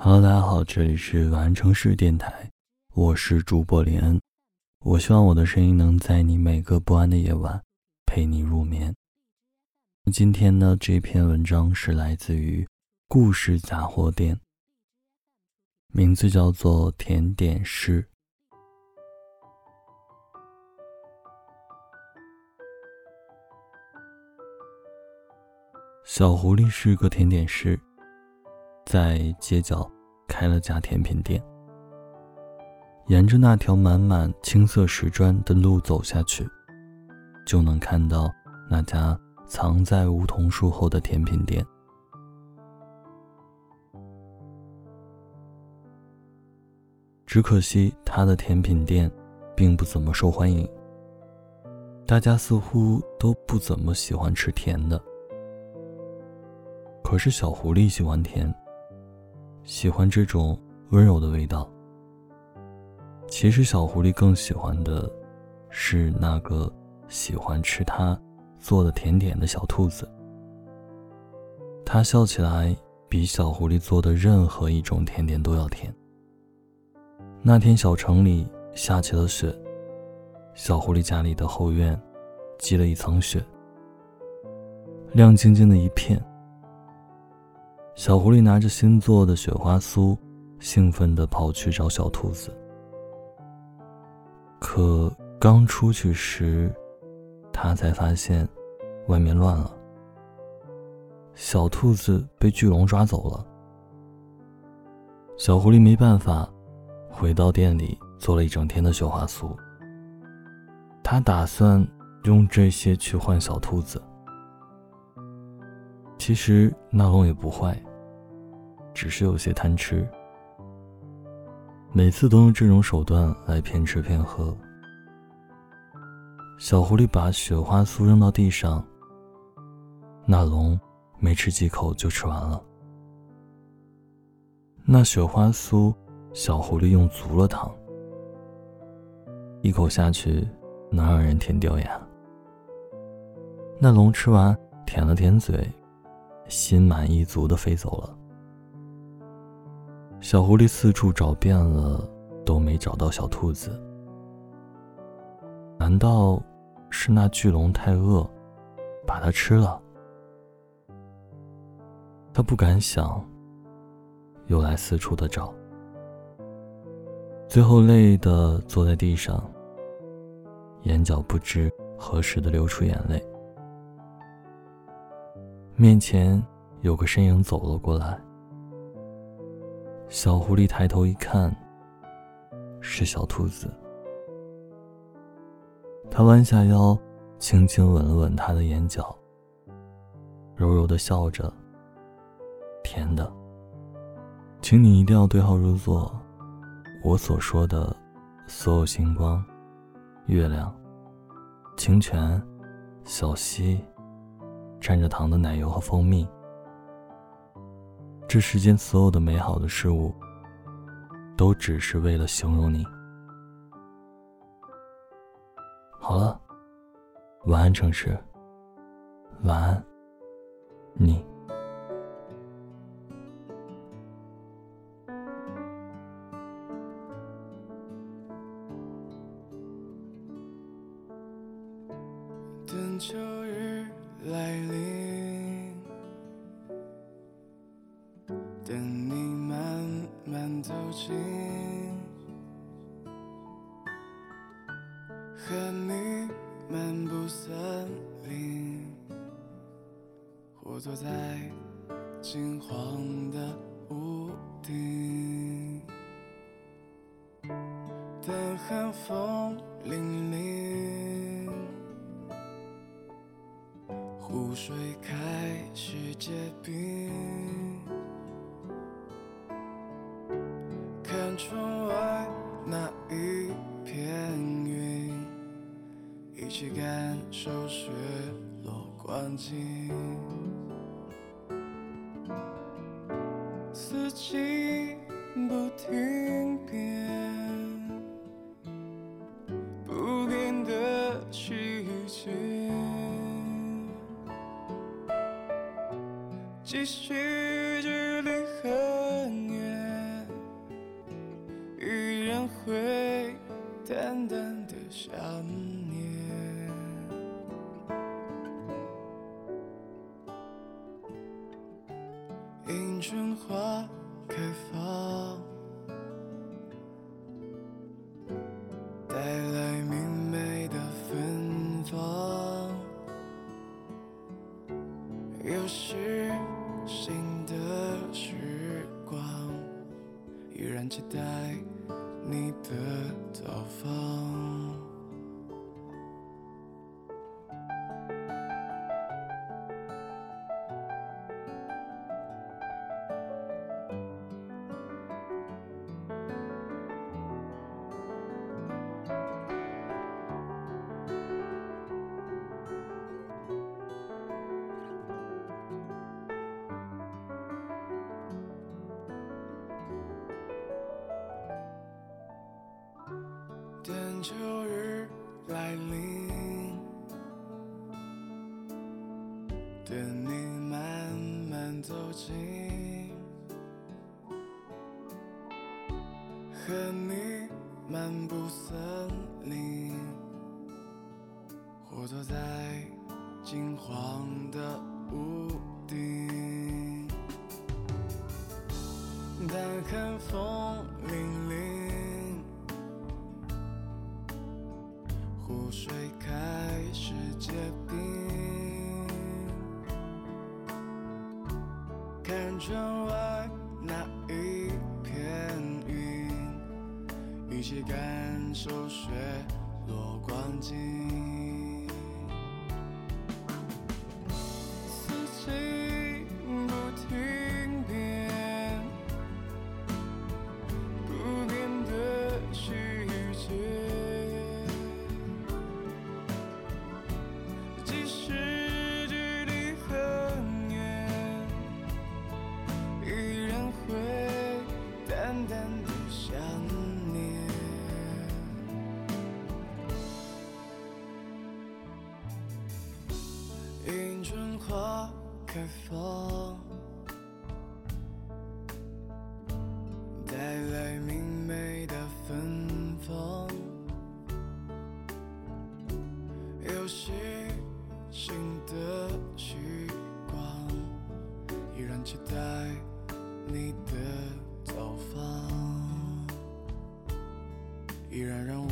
Hello，大家好，这里是晚安城市电台，我是主播林恩。我希望我的声音能在你每个不安的夜晚陪你入眠。今天呢，这篇文章是来自于故事杂货店，名字叫做《甜点师》。小狐狸是个甜点师，在街角开了家甜品店。沿着那条满满青色石砖的路走下去，就能看到那家藏在梧桐树后的甜品店。只可惜他的甜品店并不怎么受欢迎，大家似乎都不怎么喜欢吃甜的。可是小狐狸喜欢甜，喜欢这种温柔的味道。其实小狐狸更喜欢的，是那个喜欢吃它做的甜点的小兔子。它笑起来比小狐狸做的任何一种甜点都要甜。那天小城里下起了雪，小狐狸家里的后院积了一层雪，亮晶晶的一片。小狐狸拿着新做的雪花酥，兴奋地跑去找小兔子。可刚出去时，他才发现外面乱了。小兔子被巨龙抓走了。小狐狸没办法，回到店里做了一整天的雪花酥。他打算用这些去换小兔子。其实那龙也不坏。只是有些贪吃，每次都用这种手段来骗吃骗喝。小狐狸把雪花酥扔到地上，那龙没吃几口就吃完了。那雪花酥，小狐狸用足了糖，一口下去能让人甜掉牙。那龙吃完，舔了舔嘴，心满意足的飞走了。小狐狸四处找遍了，都没找到小兔子。难道是那巨龙太饿，把它吃了？他不敢想，又来四处的找，最后累的坐在地上，眼角不知何时的流出眼泪。面前有个身影走了过来。小狐狸抬头一看，是小兔子。它弯下腰，轻轻吻了吻它的眼角，柔柔的笑着：“甜的，请你一定要对号入座。我所说的所有星光、月亮、清泉、小溪、蘸着糖的奶油和蜂蜜。”这世间所有的美好的事物，都只是为了形容你。好了，晚安城市，晚安，你。等秋日来临。等你慢慢走近，和你漫步森林，或坐在金黄的屋顶，等寒风凛凛，湖水开始结冰。四季不停变不变的季节即使距离很远依然会淡淡的想。春花开放，带来明媚的芬芳。又是新的时光，依然期待你的到访。秋日来临，等你慢慢走近，和你漫步森林，或坐在金黄的屋顶，但寒风凛凛。水开始结冰，看窗外那一片云，一起感受雪落光景。的想念。迎春花开放，依然让我